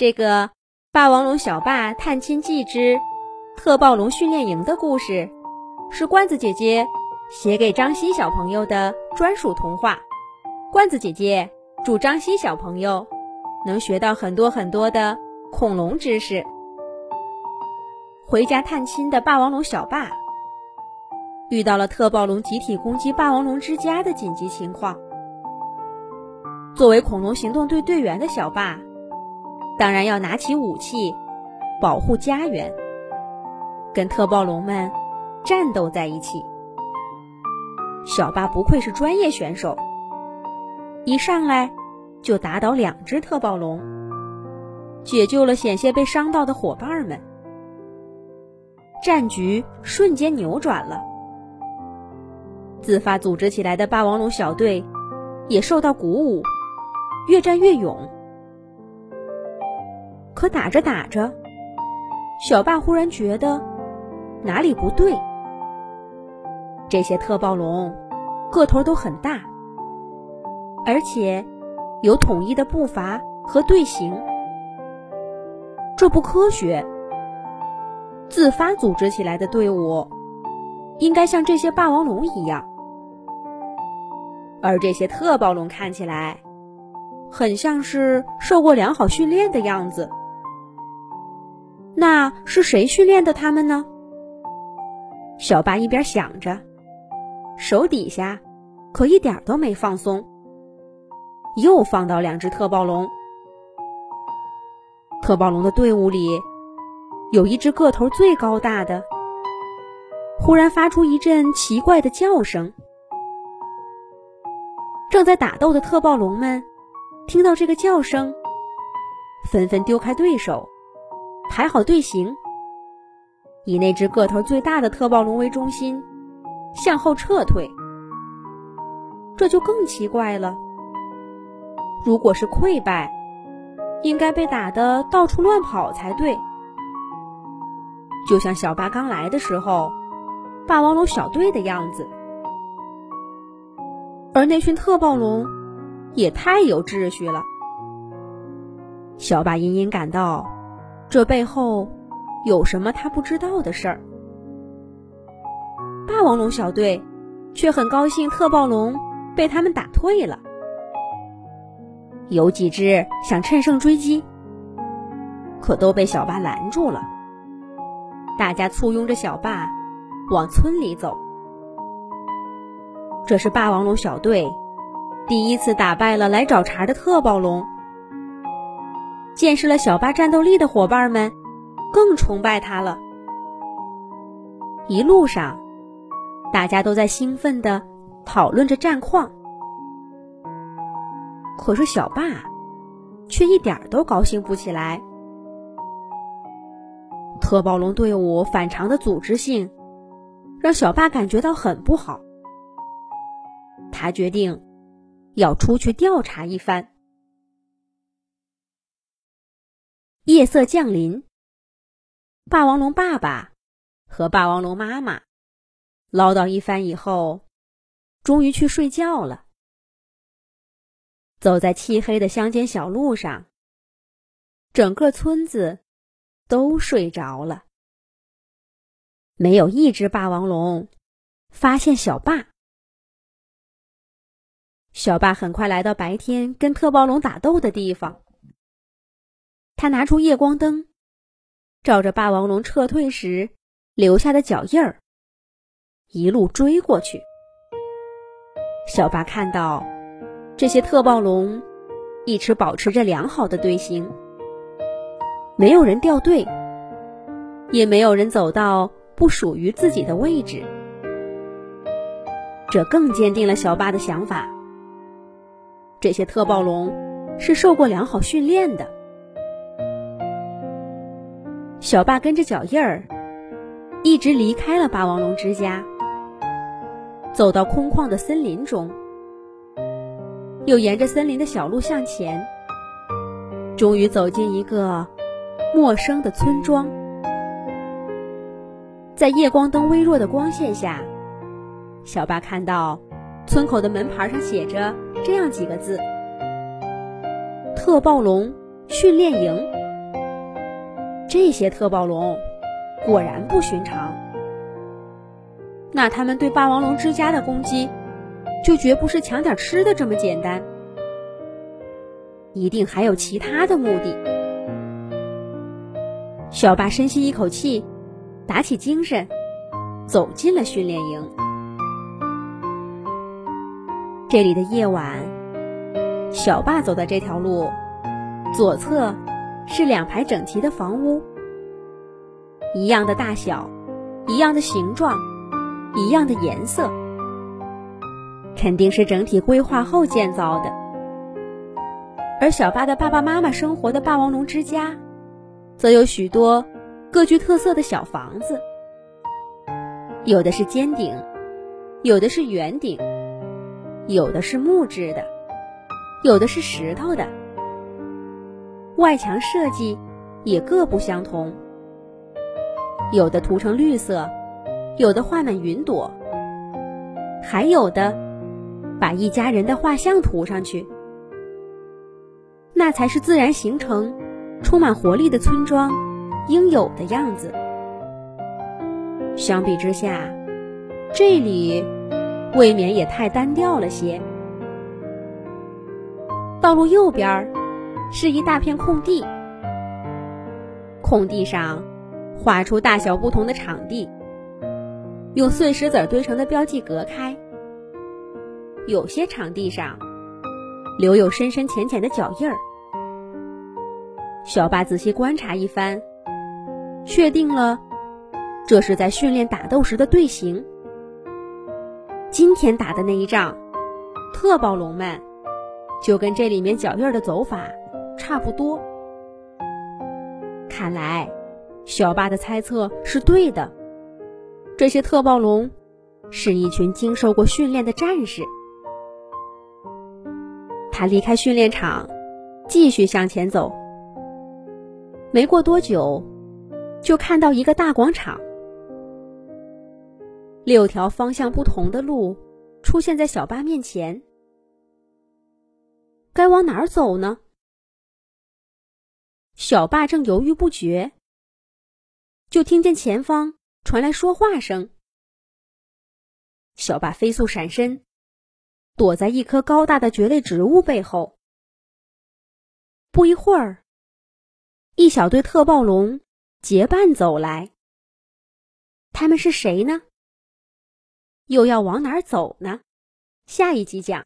这个《霸王龙小霸探亲记之特暴龙训练营》的故事，是罐子姐姐写给张希小朋友的专属童话。罐子姐姐祝张希小朋友能学到很多很多的恐龙知识。回家探亲的霸王龙小霸遇到了特暴龙集体攻击霸王龙之家的紧急情况。作为恐龙行动队队员的小霸，当然要拿起武器保护家园，跟特暴龙们战斗在一起。小霸不愧是专业选手，一上来就打倒两只特暴龙，解救了险些被伤到的伙伴们，战局瞬间扭转了。自发组织起来的霸王龙小队也受到鼓舞。越战越勇，可打着打着，小霸忽然觉得哪里不对。这些特暴龙个头都很大，而且有统一的步伐和队形，这不科学。自发组织起来的队伍应该像这些霸王龙一样，而这些特暴龙看起来。很像是受过良好训练的样子，那是谁训练的他们呢？小巴一边想着，手底下可一点都没放松，又放到两只特暴龙。特暴龙的队伍里，有一只个头最高大的，忽然发出一阵奇怪的叫声。正在打斗的特暴龙们。听到这个叫声，纷纷丢开对手，排好队形，以那只个头最大的特暴龙为中心，向后撤退。这就更奇怪了。如果是溃败，应该被打得到处乱跑才对，就像小巴刚来的时候，霸王龙小队的样子。而那群特暴龙。也太有秩序了。小巴隐隐感到，这背后有什么他不知道的事儿。霸王龙小队却很高兴，特暴龙被他们打退了。有几只想趁胜追击，可都被小巴拦住了。大家簇拥着小霸往村里走。这是霸王龙小队。第一次打败了来找茬的特暴龙，见识了小巴战斗力的伙伴们更崇拜他了。一路上，大家都在兴奋地讨论着战况，可是小巴却一点都高兴不起来。特暴龙队伍反常的组织性让小巴感觉到很不好，他决定。要出去调查一番。夜色降临，霸王龙爸爸和霸王龙妈妈唠叨一番以后，终于去睡觉了。走在漆黑的乡间小路上，整个村子都睡着了，没有一只霸王龙发现小霸。小霸很快来到白天跟特暴龙打斗的地方。他拿出夜光灯，照着霸王龙撤退时留下的脚印儿，一路追过去。小巴看到这些特暴龙一直保持着良好的队形，没有人掉队，也没有人走到不属于自己的位置。这更坚定了小巴的想法。这些特暴龙是受过良好训练的。小霸跟着脚印儿，一直离开了霸王龙之家，走到空旷的森林中，又沿着森林的小路向前，终于走进一个陌生的村庄。在夜光灯微弱的光线下，小霸看到。村口的门牌上写着这样几个字：“特暴龙训练营。”这些特暴龙果然不寻常，那他们对霸王龙之家的攻击，就绝不是抢点吃的这么简单，一定还有其他的目的。小巴深吸一口气，打起精神，走进了训练营。这里的夜晚，小霸走的这条路，左侧是两排整齐的房屋，一样的大小，一样的形状，一样的颜色，肯定是整体规划后建造的。而小巴的爸爸妈妈生活的霸王龙之家，则有许多各具特色的小房子，有的是尖顶，有的是圆顶。有的是木质的，有的是石头的，外墙设计也各不相同。有的涂成绿色，有的画满云朵，还有的把一家人的画像涂上去。那才是自然形成、充满活力的村庄应有的样子。相比之下，这里。未免也太单调了些。道路右边儿是一大片空地，空地上画出大小不同的场地，用碎石子堆成的标记隔开。有些场地上留有深深浅浅的脚印儿。小巴仔细观察一番，确定了这是在训练打斗时的队形。今天打的那一仗，特暴龙们就跟这里面脚印的走法差不多。看来，小巴的猜测是对的。这些特暴龙是一群经受过训练的战士。他离开训练场，继续向前走。没过多久，就看到一个大广场。六条方向不同的路出现在小巴面前，该往哪儿走呢？小霸正犹豫不决，就听见前方传来说话声。小霸飞速闪身，躲在一棵高大的蕨类植物背后。不一会儿，一小队特暴龙结伴走来。他们是谁呢？又要往哪儿走呢？下一集讲。